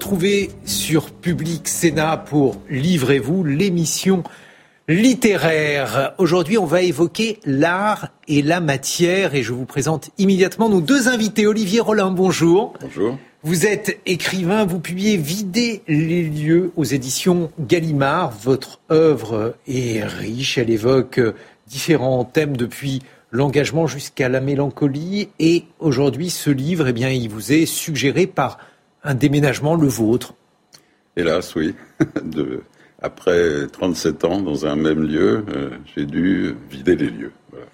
Retrouver sur Public Sénat pour Livrez-vous, l'émission littéraire. Aujourd'hui, on va évoquer l'art et la matière et je vous présente immédiatement nos deux invités. Olivier Rollin, bonjour. Bonjour. Vous êtes écrivain, vous publiez Vider les lieux aux éditions Gallimard. Votre œuvre est riche, elle évoque différents thèmes depuis l'engagement jusqu'à la mélancolie. Et aujourd'hui, ce livre, eh bien, il vous est suggéré par un déménagement, le vôtre. Hélas, oui. De, après 37 ans dans un même lieu, euh, j'ai dû vider les lieux. Voilà.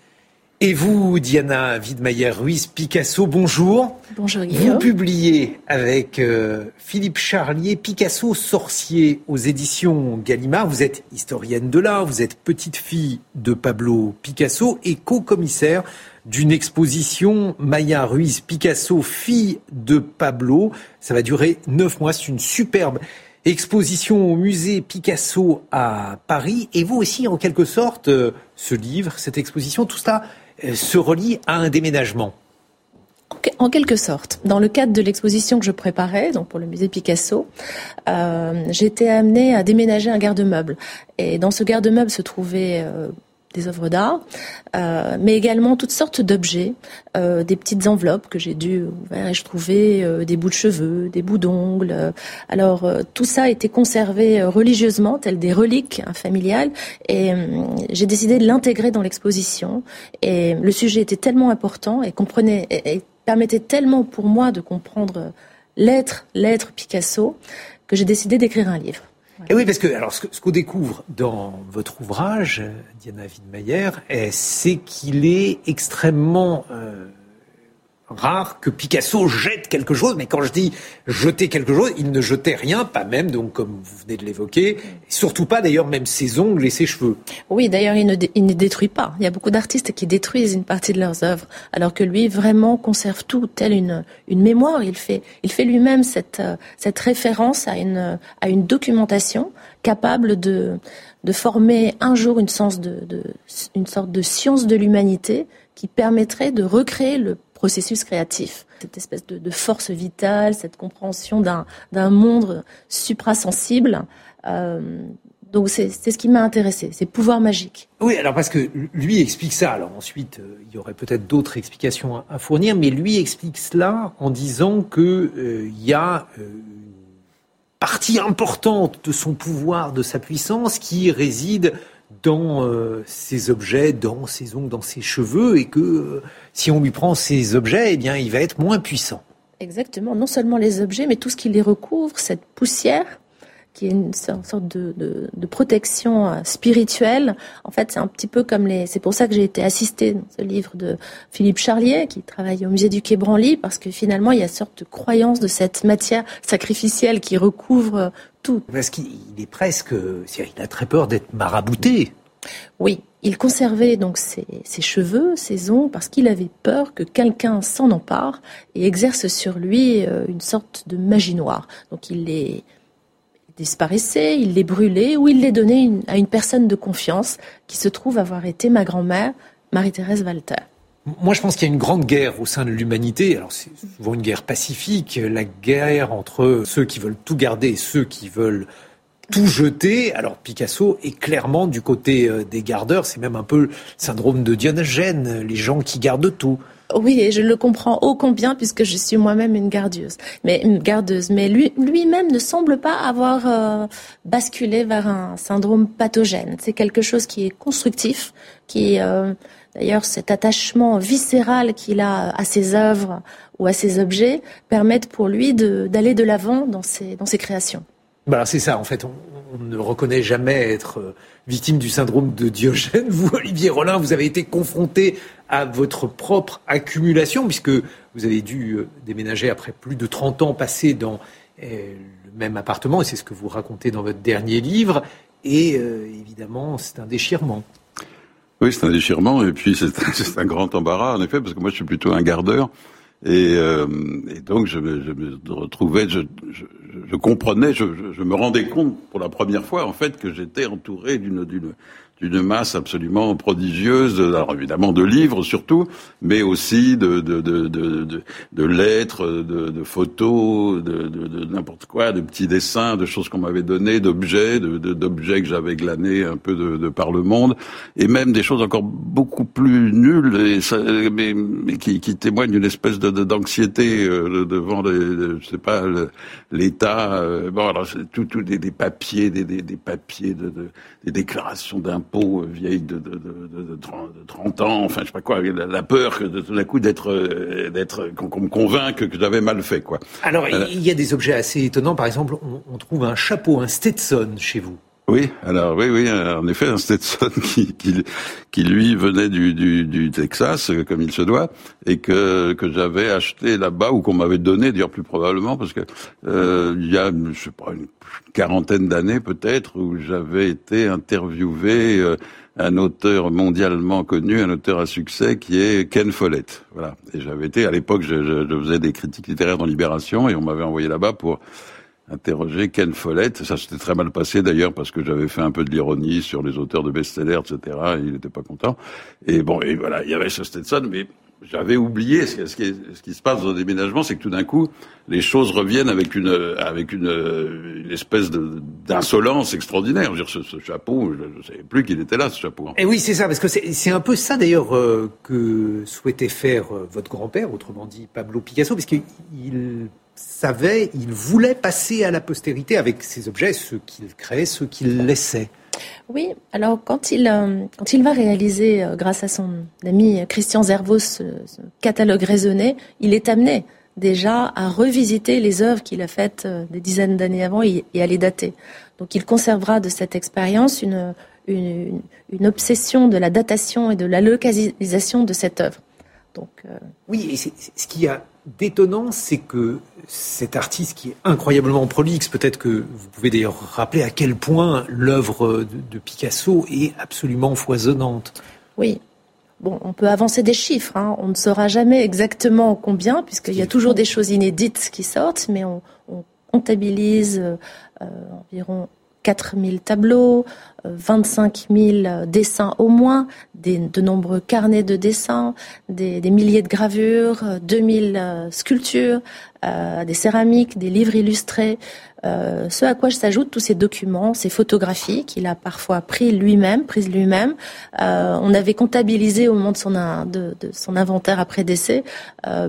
Et vous, Diana Widmeyer-Ruiz, Picasso, bonjour. Bonjour Guillaume. Vous publiez avec euh, Philippe Charlier Picasso sorcier aux éditions Gallimard. Vous êtes historienne de l'art, vous êtes petite fille de Pablo Picasso et co-commissaire d'une exposition Maya Ruiz Picasso, fille de Pablo. Ça va durer neuf mois. C'est une superbe exposition au musée Picasso à Paris. Et vous aussi, en quelque sorte, euh, ce livre, cette exposition, tout cela euh, se relie à un déménagement. En quelque sorte. Dans le cadre de l'exposition que je préparais, donc pour le musée Picasso, euh, j'étais amenée à déménager un garde-meuble. Et dans ce garde-meuble se trouvaient euh, des œuvres d'art, euh, mais également toutes sortes d'objets, euh, des petites enveloppes que j'ai dû ouvrir et je trouvais euh, des bouts de cheveux, des bouts d'ongles. Alors euh, tout ça a été conservé euh, religieusement, tel des reliques hein, familiales, et j'ai décidé de l'intégrer dans l'exposition. Et le sujet était tellement important et comprenait et permettait tellement pour moi de comprendre l'être, l'être Picasso, que j'ai décidé d'écrire un livre. Et oui, parce que alors ce qu'on découvre dans votre ouvrage, Diana Widmeyer, c'est qu'il est extrêmement euh, rare que Picasso jette quelque chose, mais quand je dis jeter quelque chose, il ne jetait rien, pas même, donc comme vous venez de l'évoquer, surtout pas d'ailleurs même ses ongles et ses cheveux. Oui, d'ailleurs, il ne, détruit pas. Il y a beaucoup d'artistes qui détruisent une partie de leurs œuvres, alors que lui vraiment conserve tout, telle une, une mémoire. Il fait, il fait lui-même cette, cette référence à une, à une documentation capable de, de former un jour une, sens de, de, une sorte de science de l'humanité qui permettrait de recréer le processus créatif. Cette espèce de, force vitale, cette compréhension d'un monde suprasensible. Euh, donc c'est ce qui m'a intéressé, ces pouvoirs magiques. Oui, alors parce que lui explique ça. Alors ensuite, euh, il y aurait peut-être d'autres explications à, fournir, mais lui explique cela en disant que euh, il y a euh, une partie importante de son pouvoir, de sa puissance, qui réside dans euh, ses objets, dans ses ongles, dans ses cheveux, et que euh, si on lui prend ces objets, eh bien, il va être moins puissant. Exactement. Non seulement les objets, mais tout ce qui les recouvre, cette poussière qui est une sorte de, de, de protection euh, spirituelle. En fait, c'est un petit peu comme les. C'est pour ça que j'ai été assistée dans ce livre de Philippe Charlier, qui travaille au musée du Quai Branly, parce que finalement, il y a une sorte de croyance de cette matière sacrificielle qui recouvre tout. Parce qu'il est presque. Il a très peur d'être marabouté. Oui, il conservait donc ses, ses cheveux, ses ongles, parce qu'il avait peur que quelqu'un s'en empare et exerce sur lui une sorte de magie noire. Donc il les disparaissait, il les brûlait ou il les donnait à une personne de confiance qui se trouve avoir été ma grand-mère, Marie-Thérèse Walter. Moi, je pense qu'il y a une grande guerre au sein de l'humanité. Alors, c'est souvent une guerre pacifique, la guerre entre ceux qui veulent tout garder et ceux qui veulent tout jeter. Alors, Picasso est clairement du côté des gardeurs. C'est même un peu le syndrome de Diogène, les gens qui gardent tout. Oui, et je le comprends ô combien puisque je suis moi-même une gardeuse. Mais une gardeuse, mais lui lui-même ne semble pas avoir euh, basculé vers un syndrome pathogène. C'est quelque chose qui est constructif, qui euh, d'ailleurs cet attachement viscéral qu'il a à ses œuvres ou à ses objets permettent pour lui d'aller de l'avant dans ses dans ses créations. Bah c'est ça, en fait, on, on, ne reconnaît jamais être victime du syndrome de Diogène. Vous, Olivier Rollin, vous avez été confronté à votre propre accumulation, puisque vous avez dû déménager après plus de 30 ans passés dans le même appartement, et c'est ce que vous racontez dans votre dernier livre, et évidemment, c'est un déchirement. Oui, c'est un déchirement, et puis c'est un grand embarras, en effet, parce que moi je suis plutôt un gardeur. Et, euh, et, donc je me, retrouvais, je, je, comprenais, je, je, me rendais compte pour la première fois en fait que j'étais entouré d'une d'une masse absolument prodigieuse, alors évidemment de livres surtout, mais aussi de, de, de, de, de lettres, de, de photos, de, de, n'importe quoi, de petits dessins, de choses qu'on m'avait données, d'objets, d'objets que j'avais glanés un peu de, par le monde, et même des choses encore beaucoup plus nulles, et ça, mais, mais qui, qui témoignent d'une espèce de d'anxiété euh, devant, les, je sais pas, l'État. Euh, bon, alors tout, tout des, des papiers, des, des, des papiers, de, des déclarations d'impôts peau vieille de, de, de, 30, ans, enfin je sais pas quoi, la, peur que de tout d'un coup d'être euh, d'être qu'on me convainque que j'avais mal fait quoi. Alors euh, il y a des objets assez étonnants, par exemple on, trouve un chapeau, un Stetson chez vous. Oui, alors oui, oui, en effet, un Stetson qui, qui, qui lui venait du, du, du, Texas, comme il se doit, et que, que j'avais acheté là-bas ou qu'on m'avait donné, dire plus probablement, parce que euh, il y a, je sais pas, une quarantaine d'années peut-être, où j'avais été interviewé euh, un auteur mondialement connu, un auteur à succès qui est Ken Follett. Voilà. Et j'avais été, à l'époque, je, je, je, faisais des critiques littéraires dans Libération et on m'avait envoyé là-bas pour interroger Ken Follett. Ça s'était très mal passé d'ailleurs parce que j'avais fait un peu de l'ironie sur les auteurs de best-sellers, etc. Et il n'était pas content. Et bon, et voilà, il y avait ce Stetson, mais j'avais oublié ce, qui, se passe dans le déménagement, c'est que tout d'un coup, les choses reviennent avec une avec une, une espèce d'insolence extraordinaire. Je veux dire, ce, chapeau, je ne savais plus qu'il était là, ce chapeau. Et oui, c'est ça, parce que c'est un peu ça d'ailleurs euh, que souhaitait faire euh, votre grand-père, autrement dit Pablo Picasso, parce qu'il savait, il voulait passer à la postérité avec ses objets, ceux qu'il créait, ceux qu'il laissait. Oui, alors quand il, euh, quand il va réaliser, euh, grâce à son ami Christian Zervos, ce, catalogue raisonné, il est amené déjà à revisiter les œuvres qu'il a faites euh, des dizaines d'années avant et, à les dater. Donc il conservera de cette expérience une, une, une, obsession de la datation et de la localisation de cette œuvre. Donc, Oui, et ce qui a détonnant, c'est que cet artiste qui est incroyablement prolixe, peut-être que vous pouvez d'ailleurs rappeler à quel point l'œuvre de, Picasso est absolument foisonnante. Oui. Bon, on peut avancer des chiffres. Hein. On ne saura jamais exactement combien, puisqu'il y a toujours des choses inédites qui sortent, mais on, comptabilise euh, environ 4000 tableaux, 25 euh, 000 dessins au moins, de nombreux carnets de dessins, des, milliers de gravures, 2000 euh, sculptures, euh, des céramiques, des livres illustrés. ce à quoi s'ajoutent tous ces documents, ces photographies qu'il a parfois pris lui-même, prises lui-même. on avait comptabilisé au moment de son, de son inventaire après décès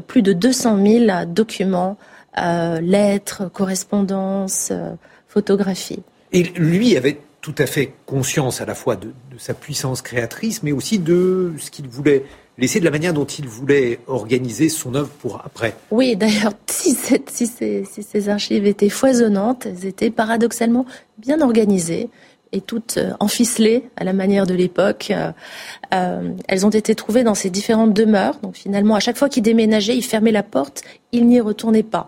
plus de 200 000 documents, lettres, correspondances, photographies. Et lui avait tout à fait conscience à la fois de, sa puissance créatrice, mais aussi de ce qu'il voulait laisser, de la manière dont il voulait organiser son œuvre pour après. Oui, d'ailleurs, si, ces, archives étaient foisonnantes, elles étaient paradoxalement bien organisées et toutes euh, enficelées à la manière de l'époque. Euh, euh, elles ont été trouvées dans ses différentes demeures. Donc finalement, à chaque fois qu'il déménageait, il fermait la porte, il n'y retournait pas.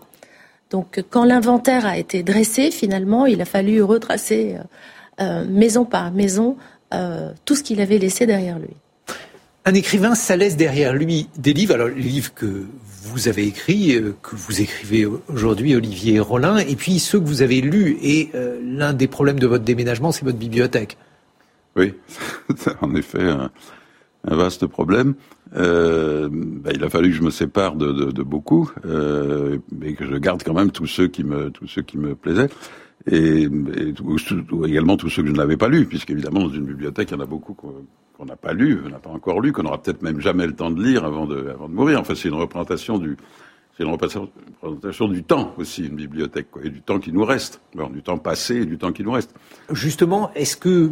Donc quand l'inventaire a été dressé, finalement, il a fallu retracer euh, euh, maison par maison euh, tout ce qu'il avait laissé derrière lui. Un écrivain, ça laisse derrière lui des livres. Alors les livres que vous avez écrits, que vous écrivez aujourd'hui, Olivier Rollin, et puis ceux que vous avez lus. Et l'un des problèmes de votre déménagement, c'est votre bibliothèque. Oui, en effet, un, un vaste problème. Euh, ben, il a fallu que je me sépare de, beaucoup, euh, mais que je garde quand même tous ceux qui me tous ceux qui me plaisaient, et, également tous ceux que je n'avais pas lus, puisqu'évidemment dans une bibliothèque il y en a beaucoup qu'on n'a pas lu, on n'a pas encore lu, qu'on n'aura peut-être même jamais le temps de lire avant de avant de mourir. Enfin, c'est une représentation du c'est une représentation du temps aussi, une bibliothèque, et du temps qui nous reste, alors, du temps passé et du temps qui nous reste. Justement, est-ce que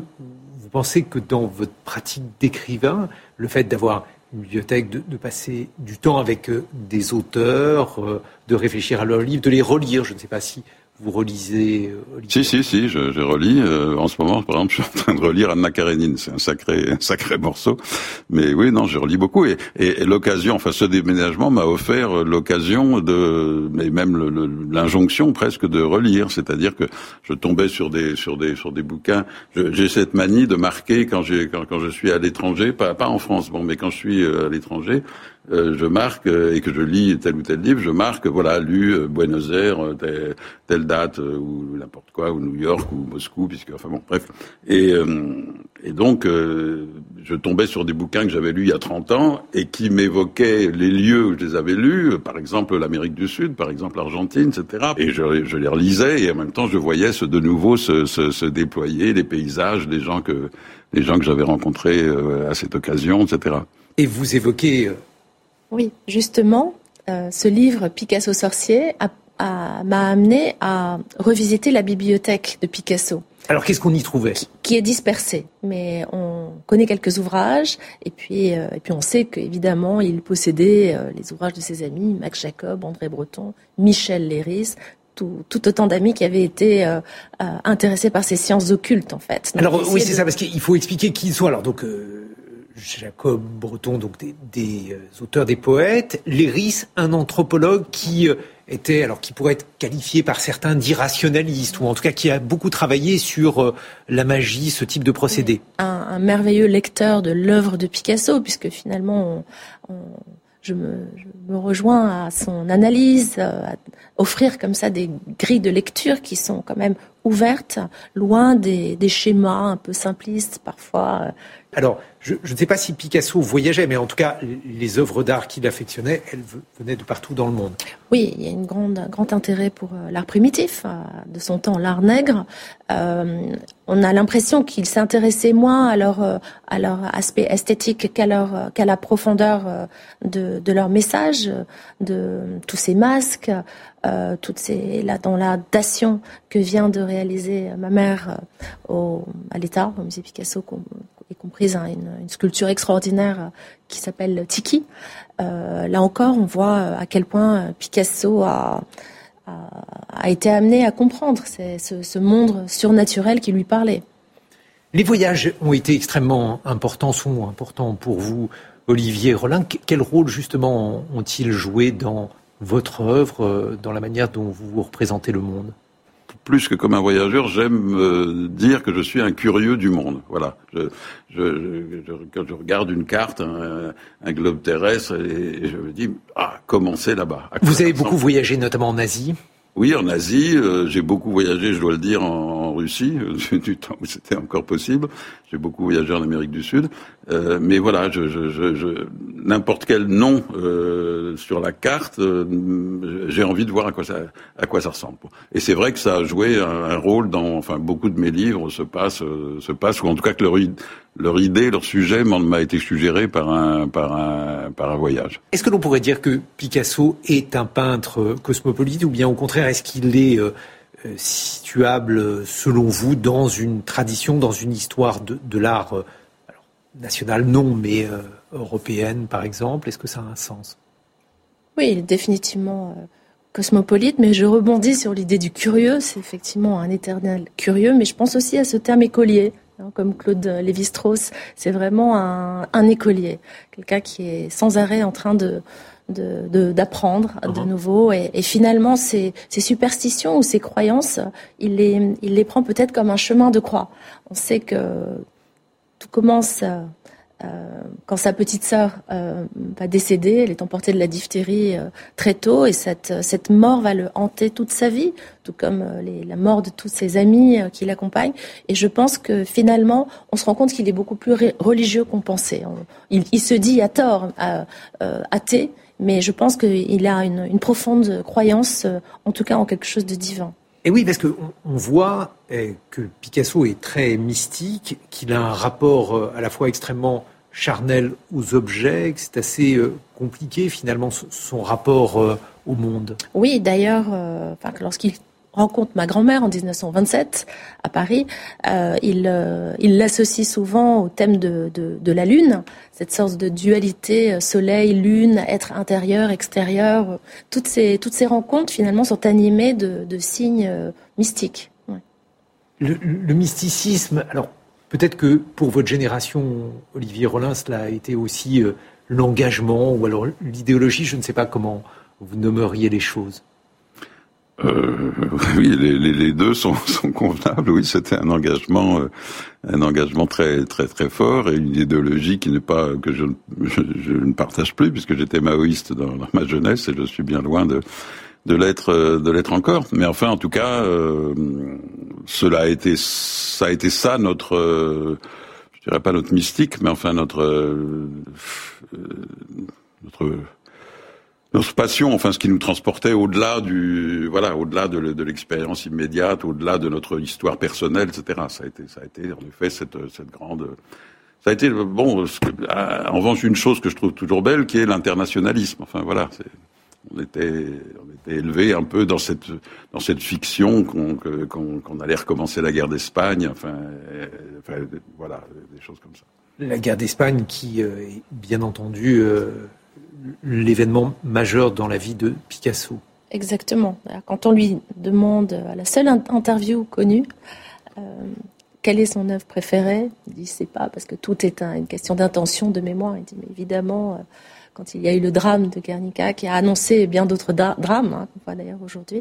vous pensez que dans votre pratique d'écrivain, le fait d'avoir bibliothèque, de, passer du temps avec euh, des auteurs, euh, de réfléchir à leurs livres, de les relire. Je ne sais pas si vous relisez Si, si, si, je, je relis. en ce moment, par exemple, je suis en train de relire Anna Karenine. C'est un sacré, un sacré morceau. Mais oui, non, je relis beaucoup. Et, et, l'occasion, enfin, ce déménagement m'a offert l'occasion de, mais même l'injonction presque de relire. C'est-à-dire que je tombais sur des, sur des, sur des bouquins. J'ai cette manie de marquer quand quand, quand je suis à l'étranger, pas, pas en France, bon, mais quand je suis à l'étranger, euh, je marque euh, et que je lis tel ou tel livre, je marque voilà lu euh, Buenos Aires telle, date ou n'importe quoi ou New York ou Moscou puisque enfin bon bref et et donc je tombais sur des bouquins que j'avais lus il y a 30 ans et qui m'évoquaient les lieux où je les avais lus, par exemple l'Amérique du Sud, par exemple l'Argentine, etc. Et je, les relisais et en même temps je voyais ce, de nouveau se, se, se déployer, les paysages, les gens que les gens que j'avais rencontrés à cette occasion, etc. Et vous évoquez oui, justement, euh, ce livre Picasso sorcier m'a amené à revisiter la bibliothèque de Picasso. Alors qu'est-ce qu'on y trouvait? Qui, est dispersée, mais on connaît quelques ouvrages et puis euh, et puis on sait qu'évidemment il possédait euh, les ouvrages de ses amis Max Jacob, André Breton, Michel Léris, tout, autant d'amis qui avaient été intéressés par ces sciences occultes en fait. Alors oui, c'est ça parce qu'il faut expliquer qui ils sont. Alors donc Jacob Breton, donc des, euh, auteurs, des poètes, Léris, un anthropologue qui euh, était, alors qui pourrait être qualifié par certains d'irrationaliste, ou en tout cas qui a beaucoup travaillé sur euh, la magie, ce type de procédé. Un, merveilleux lecteur de l'œuvre de Picasso, puisque finalement, je, me, rejoins à son analyse, à offrir comme ça des grilles de lecture qui sont quand même ouvertes, loin des, des schémas un peu simplistes parfois alors, je, ne sais pas si Picasso voyageait, mais en tout cas, les œuvres d'art qu'il affectionnait, elles venaient de partout dans le monde. Oui, il y a une grande, un grand intérêt pour euh, l'art primitif, euh, de son temps, l'art nègre. Euh, on a l'impression qu'il s'intéressait moins à leur, à leur aspect esthétique qu'à la profondeur de, de leur message, de tous ces masques, toutes ces là dans la dation que vient de réaliser ma mère au, à l'État, au musée Picasso, comprise une, sculpture extraordinaire qui s'appelle Tiki. Euh, là encore, on voit à quel point Picasso a, a, été amené à comprendre ce, monde surnaturel qui lui parlait. Les voyages ont été extrêmement importants, sont importants pour vous, Olivier Rollin. Quel rôle justement ont-ils joué dans votre œuvre, euh, dans la manière dont vous représentez le monde? Plus que comme un voyageur, j'aime euh, dire que je suis un curieux du monde. Voilà. Je, je, je, quand je regarde une carte, un, globe terrestre, et, je me dis ah comment c'est là-bas? Vous avez beaucoup voyagé, notamment en Asie? Oui, en Asie, euh, j'ai beaucoup voyagé, je dois le dire, en, Russie, du temps où c'était encore possible. J'ai beaucoup voyagé en Amérique du Sud. Euh, mais voilà, n'importe quel nom euh, sur la carte, euh, j'ai envie de voir à quoi ça, ressemble. Et c'est vrai que ça a joué un, rôle dans, enfin, beaucoup de mes livres se passent, se passent, ou en tout cas que leur, idée, leur sujet m'a été suggéré par un, voyage. Est-ce que l'on pourrait dire que Picasso est un peintre cosmopolite, ou bien au contraire, est-ce qu'il est, situable, selon vous, dans une tradition, dans une histoire de, l'art nationale, non, mais euh, européenne, par exemple? Est-ce que ça a un sens? Oui, il définitivement euh, cosmopolite, mais je rebondis sur l'idée du curieux. C'est effectivement un éternel curieux, mais je pense aussi à ce terme écolier. Hein, comme Claude Lévi-Strauss, c'est vraiment un, écolier, quelqu'un qui est sans arrêt en train de d'apprendre de, uh-huh. nouveau et, finalement ces, ces, superstitions ou ces croyances il les, il les prend peut-être comme un chemin de croix on sait que tout commence euh, quand sa petite sœur euh, va décéder, elle est emportée de la diphtérie euh, très tôt et cette, cette mort va le hanter toute sa vie, tout comme les, la mort de tous ses amis qui l'accompagnent. Et je pense que finalement, on se rend compte qu'il est beaucoup plus religieux qu'on pensait. il, il, se dit à tort athée, mais je pense qu'il a une, une profonde croyance, en tout cas en quelque chose de divin. Et oui, parce qu'on on voit eh, que Picasso est très mystique, qu'il a un rapport euh, à la fois extrêmement charnel aux objets, que c'est assez euh, compliqué finalement son rapport euh, au monde. Oui, d'ailleurs, lorsqu'il rencontre ma grand-mère en 1927 à Paris, euh, il euh, il l'associe souvent au thème de, la lune, cette sorte de dualité euh, soleil-lune, être intérieur, extérieur. Toutes ces toutes ces rencontres finalement sont animées de, signes mystiques. Le, le, mysticisme, alors peut-être que pour votre génération, Olivier Rollin, cela a été aussi l'engagement ou alors l'idéologie, je ne sais pas comment vous nommeriez les choses. Euh, oui, les, les, deux sont, sont, convenables. Oui, c'était un engagement, euh, un engagement très très très fort et une idéologie qui n'est pas que je, je, je, ne partage plus puisque j'étais maoïste dans, dans, ma jeunesse et je suis bien loin de de l'être euh, de l'être encore. Mais enfin, en tout cas, euh, cela a été ça a été ça notre euh, je dirais pas notre mystique, mais enfin notre notre notre passion, enfin ce qui nous transportait au-delà du, voilà, au-delà de, l'expérience immédiate, au-delà de notre histoire personnelle, etc. Ça a été, ça a été en effet cette, grande, ça a été bon. En revanche, une chose que je trouve toujours belle, qui est l'internationalisme. Enfin voilà, on était, on était élevé un peu dans cette, dans cette fiction qu'on, allait recommencer la guerre d'Espagne. Enfin, enfin, voilà, des choses comme ça. La guerre d'Espagne, qui euh, bien entendu euh, l'événement majeur dans la vie de Picasso. Exactement. Quand on lui demande à la seule interview connue euh, quelle est son œuvre préférée, il dit c'est pas parce que tout est une question d'intention, de mémoire. Il dit mais évidemment euh, quand il y a eu le drame de Guernica qui a annoncé bien d'autres drames hein, qu'on voit d'ailleurs aujourd'hui,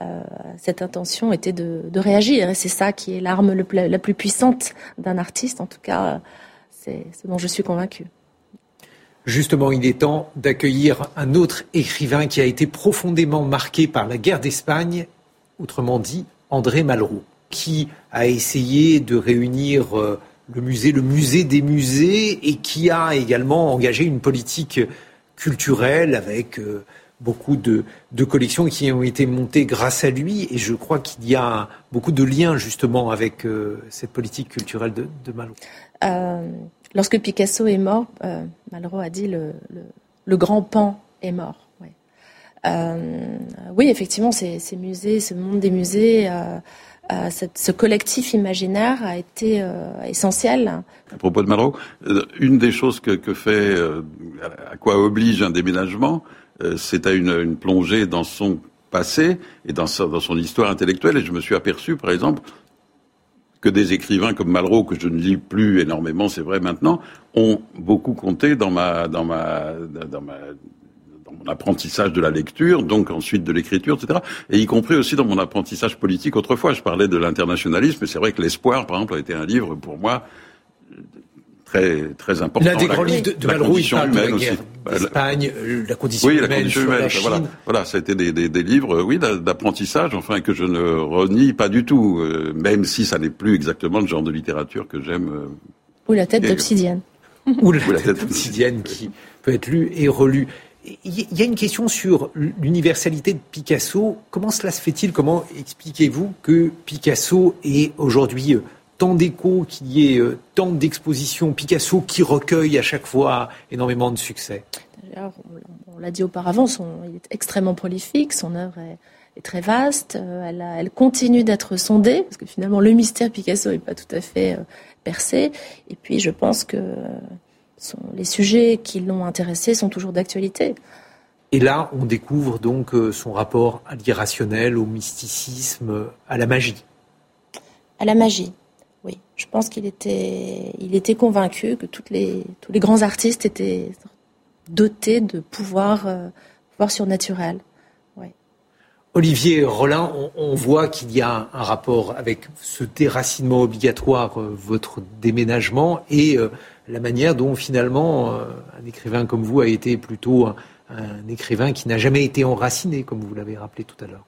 euh, cette intention était de, réagir et c'est ça qui est l'arme la plus puissante d'un artiste. En tout cas, c'est ce dont je suis convaincue. Justement, il est temps d'accueillir un autre écrivain qui a été profondément marqué par la guerre d'Espagne, autrement dit André Malraux, qui a essayé de réunir euh, le musée, le musée des musées, et qui a également engagé une politique culturelle avec euh, beaucoup de, collections qui ont été montées grâce à lui. Et je crois qu'il y a beaucoup de liens justement avec euh, cette politique culturelle de, de Malraux. Lorsque Picasso est mort, euh, Malraux a dit le, le, grand pan est mort. Euh, oui, effectivement, ces, musées, ce monde des musées, euh, ce collectif imaginaire a été essentiel. À propos de Malraux, une des choses que, fait, à quoi oblige un déménagement, c'est à une, plongée dans son passé et dans son histoire intellectuelle. Et je me suis aperçu, par exemple, que des écrivains comme Malraux, que je ne lis plus énormément, c'est vrai maintenant, ont beaucoup compté dans ma, dans ma, dans ma, dans mon apprentissage de la lecture, donc ensuite de l'écriture, etc. Et y compris aussi dans mon apprentissage politique autrefois. Je parlais de l'internationalisme, mais c'est vrai que l'espoir, par exemple, a été un livre pour moi très très important. L'un des grands livres de, de Malraux, il parle de la guerre d'Espagne, la condition oui, humaine, la condition humaine, la voilà, voilà, ça a été des, des, des livres, oui, d'apprentissage, enfin que je ne renie pas du tout, euh, même si ça n'est plus exactement le genre de littérature que j'aime. Euh, Ou la tête d'obsidienne. Ou la, tête d'obsidienne qui peut être lue et relue. Il y a une question sur l'universalité de Picasso. Comment cela se fait-il? Comment expliquez-vous que Picasso est aujourd'hui euh, tant d'échos, qu'il y ait euh, tant d'expositions Picasso qui recueille à chaque fois énormément de succès D'ailleurs, on l'a dit auparavant, son, il est extrêmement prolifique, son œuvre est, très vaste, euh, elle, elle continue d'être sondée, parce que finalement le mystère Picasso n'est pas tout à fait euh, percé. Et puis je pense que les sujets qui l'ont intéressé sont toujours d'actualité. Et là, on découvre donc son rapport à l'irrationnel, au mysticisme, à la magie. À la magie, je pense qu'il était, il était convaincu que tous les grands artistes étaient dotés de pouvoirs, euh, pouvoirs surnaturels. Olivier Rollin, on, voit qu'il y a un, rapport avec ce déracinement obligatoire, euh, votre déménagement, et euh, la manière dont finalement un écrivain comme vous a été plutôt un écrivain qui n'a jamais été enraciné, comme vous l'avez rappelé tout à l'heure.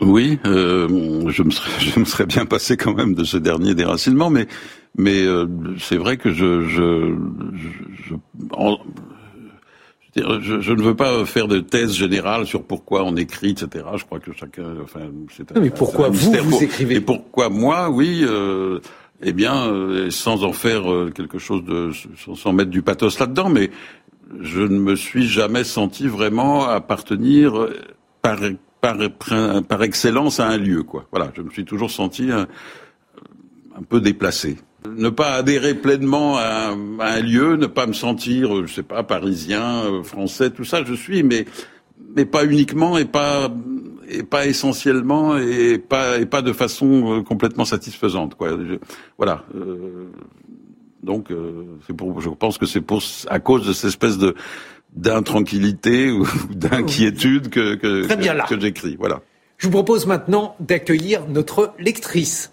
Oui, euh, je, me serais, je me serais bien passé quand même de ce dernier déracinement, mais mais euh, c'est vrai que je je je, je, je, ne veux pas faire de thèse générale sur pourquoi on écrit, etc. Je crois que chacun, enfin, c'est un, mais pourquoi vous vous écrivez Et pourquoi moi, oui. Euh, eh bien, euh, sans en faire euh, quelque chose de, sans mettre du pathos là-dedans, mais je ne me suis jamais senti vraiment appartenir par par, excellence à un lieu, quoi. Voilà, je me suis toujours senti un, un peu déplacé. Ne pas adhérer pleinement à, un lieu, ne pas me sentir, je sais pas, parisien, euh, français, tout ça, je suis, mais mais pas uniquement et pas et pas essentiellement et pas et pas de façon euh, complètement satisfaisante, quoi. voilà. Euh, donc, je pense que c'est à cause de cette espèce de d'intranquillité ou d'inquiétude que, que, que, j'écris. Voilà. Je vous propose maintenant d'accueillir notre lectrice.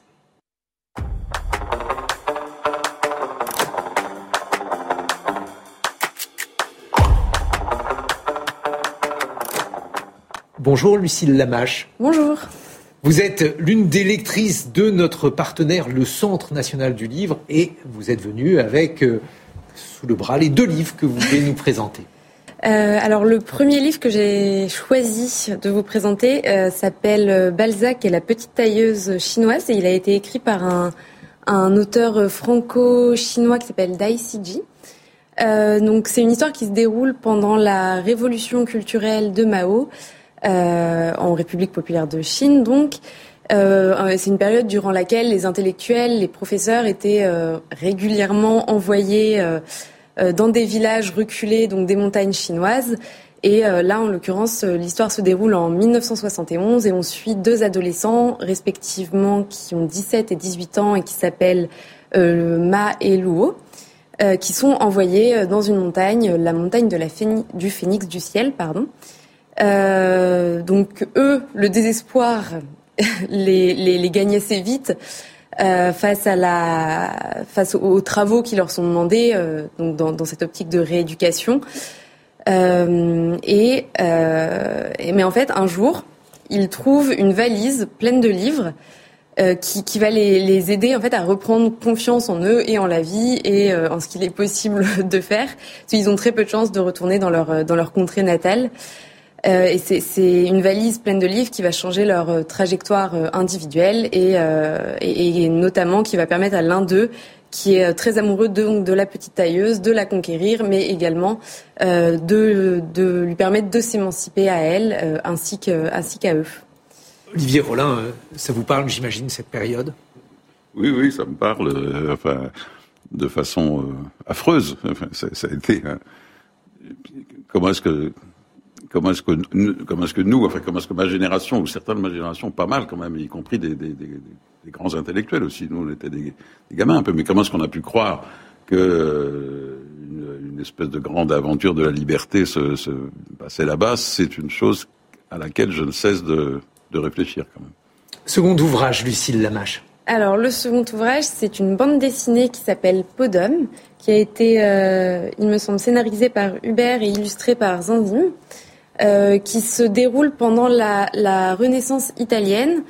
Bonjour Lucille Lamache. Bonjour. Vous êtes l'une des lectrices de notre partenaire, le Centre national du livre, et vous êtes venue avec euh, sous le bras les deux livres que vous voulez nous présenter. Euh, alors le premier livre que j'ai choisi de vous présenter euh, s'appelle Balzac et la petite tailleuse chinoise et il a été écrit par un, auteur franco-chinois qui s'appelle Dai Siji. donc c'est une histoire qui se déroule pendant la révolution culturelle de Mao en République populaire de Chine donc. c'est une période durant laquelle les intellectuels, les professeurs étaient régulièrement envoyés euh, dans des villages reculés, donc des montagnes chinoises. Et euh, là, en l'occurrence, euh, l'histoire se déroule en 1971 et on suit deux adolescents, respectivement, qui ont 17 et 18 ans et qui s'appellent Ma et Luo, qui sont envoyés dans une montagne, la montagne de la du phénix du ciel, pardon. donc eux, le désespoir les, les, les gagne assez vite. Euh, face à la face aux, travaux qui leur sont demandés euh, donc dans, dans, cette optique de rééducation euh, et, et, mais en fait un jour ils trouvent une valise pleine de livres qui, qui, va les, les, aider en fait à reprendre confiance en eux et en la vie et en ce qu'il est possible de faire. Parce qu'ils ont très peu de chances de retourner dans leur dans leur contrée natale. Euh, et c'est une valise pleine de livres qui va changer leur euh, trajectoire euh, individuelle et, et, et, notamment qui va permettre à l'un d'eux qui est très amoureux de, de la petite tailleuse, de la conquérir, mais également euh, de, de lui permettre de s'émanciper à elle euh, ainsi qu'à ainsi qu'à eux. Olivier Rollin, ça vous parle, j'imagine, cette période? Oui, oui, ça me parle, enfin, de façon affreuse. Enfin, ça, ça, a été. Hein. Comment est-ce que comment est-ce que comment est-ce que nous, enfin comment est-ce que ma génération ou certains de ma génération, pas mal quand même, y compris des, des, des, des grands intellectuels aussi. Nous, on était des, gamins un peu, mais comment est-ce qu'on a pu croire que une, une, espèce de grande aventure de la liberté se, se passait là-bas? C'est une chose à laquelle je ne cesse de, de réfléchir quand même. Second ouvrage, Lucille Lamache. Alors le second ouvrage, c'est une bande dessinée qui s'appelle Podum, qui a été, euh, il me semble, scénarisée par Hubert et illustrée par Zandim. Euh, qui se déroule pendant la, la Renaissance italienne.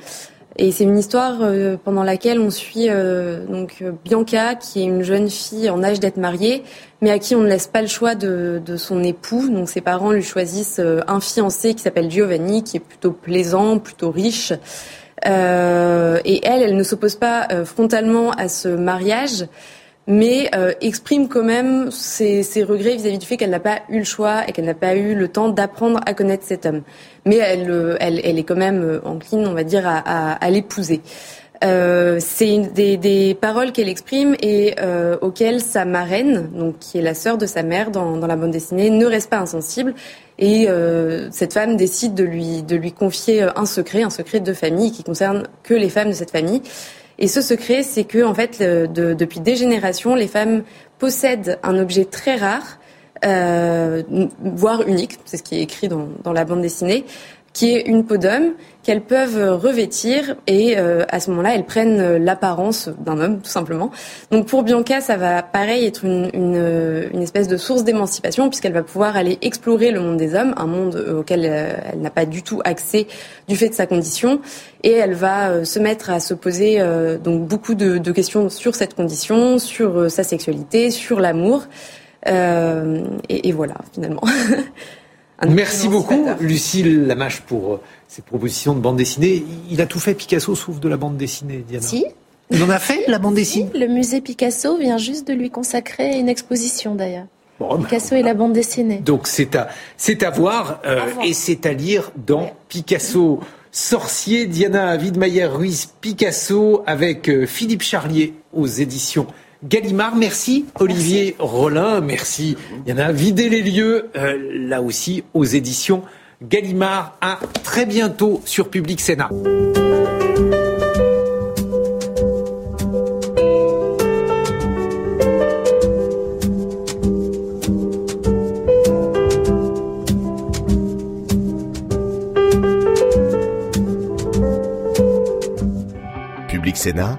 Et c'est une histoire euh, pendant laquelle on suit euh, donc Bianca, qui est une jeune fille en âge d'être mariée, mais à qui on ne laisse pas le choix de, de son époux. Donc ses parents lui choisissent un fiancé qui s'appelle Giovanni, qui est plutôt plaisant, plutôt riche. et elle, elle ne s'oppose pas frontalement à ce mariage, mais euh, exprime quand même ses, ses regrets vis-à-vis du fait qu'elle n'a pas eu le choix et qu'elle n'a pas eu le temps d'apprendre à connaître cet homme. Mais elle, euh, elle, elle, est quand même euh, encline, on va dire, à, à, à l'épouser. Euh, c'est des, des, paroles qu'elle exprime et euh, auxquelles sa marraine, donc qui est la sœur de sa mère dans, dans la bande dessinée, ne reste pas insensible. Et cette femme décide de lui, de lui confier un secret, un secret de famille qui concerne que les femmes de cette famille. Et ce secret, c'est que en fait, de, depuis des générations, les femmes possèdent un objet très rare, euh, voire unique, c'est ce qui est écrit dans la bande dessinée, qui est une peau d'homme qu'elles peuvent revêtir et euh, à ce moment-là, elles prennent l'apparence d'un homme, tout simplement. Donc pour Bianca, ça va pareil être une, une, une espèce de source d'émancipation puisqu'elle va pouvoir aller explorer le monde des hommes, un monde euh, auquel euh, elle n'a pas du tout accès du fait de sa condition, et elle va se mettre à se poser donc beaucoup de, de, questions sur cette condition, sur sa sexualité, sur l'amour, et, et voilà finalement. Merci beaucoup, Lucille Lamache, pour euh, ces propositions de bande dessinée. Il a tout fait, Picasso, sauf de la bande dessinée, Diana. Si. Il en a fait, la bande dessinée? Le musée Picasso vient juste de lui consacrer une exposition, d'ailleurs. Picasso et la bande dessinée. Donc c'est à, c'est à voir euh, et c'est à lire dans Picasso. Sorcier, Diana Widmeyer-Ruiz, Picasso, avec euh, Philippe Charlier aux éditions Gallimard. Merci Olivier Rollin, merci. Il y en a vidé les lieux, euh, là aussi aux éditions Gallimard. À très bientôt sur Public Sénat. Public Sénat,